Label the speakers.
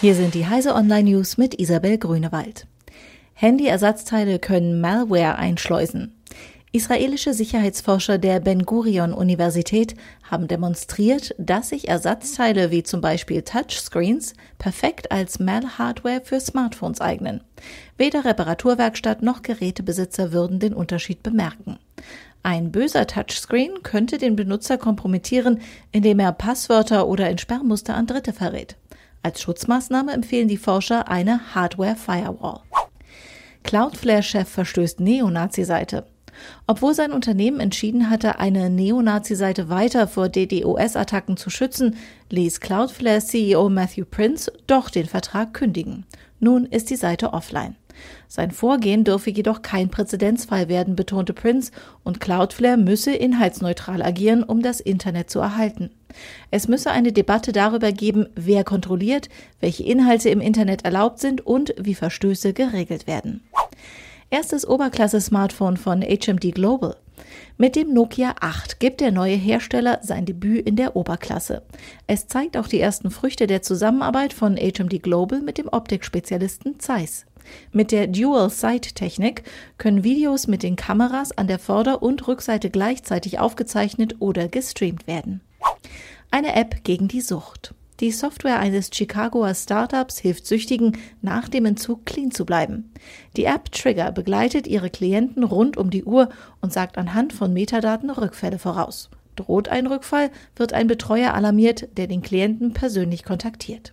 Speaker 1: Hier sind die Heise Online News mit Isabel Grünewald. Handy-Ersatzteile können Malware einschleusen. Israelische Sicherheitsforscher der Ben Gurion Universität haben demonstriert, dass sich Ersatzteile wie zum Beispiel Touchscreens perfekt als Mal-Hardware für Smartphones eignen. Weder Reparaturwerkstatt noch Gerätebesitzer würden den Unterschied bemerken. Ein böser Touchscreen könnte den Benutzer kompromittieren, indem er Passwörter oder Entsperrmuster an Dritte verrät. Als Schutzmaßnahme empfehlen die Forscher eine Hardware Firewall. Cloudflare-Chef verstößt Neonazi-Seite. Obwohl sein Unternehmen entschieden hatte, eine Neonazi-Seite weiter vor DDoS-Attacken zu schützen, ließ Cloudflare-CEO Matthew Prince doch den Vertrag kündigen. Nun ist die Seite offline. Sein Vorgehen dürfe jedoch kein Präzedenzfall werden, betonte Prince, und Cloudflare müsse inhaltsneutral agieren, um das Internet zu erhalten. Es müsse eine Debatte darüber geben, wer kontrolliert, welche Inhalte im Internet erlaubt sind und wie Verstöße geregelt werden erstes Oberklasse-Smartphone von HMD Global. Mit dem Nokia 8 gibt der neue Hersteller sein Debüt in der Oberklasse. Es zeigt auch die ersten Früchte der Zusammenarbeit von HMD Global mit dem Optikspezialisten Zeiss. Mit der Dual-Sight-Technik können Videos mit den Kameras an der Vorder- und Rückseite gleichzeitig aufgezeichnet oder gestreamt werden. Eine App gegen die Sucht. Die Software eines Chicagoer Startups hilft Süchtigen, nach dem Entzug clean zu bleiben. Die App Trigger begleitet ihre Klienten rund um die Uhr und sagt anhand von Metadaten Rückfälle voraus. Droht ein Rückfall, wird ein Betreuer alarmiert, der den Klienten persönlich kontaktiert.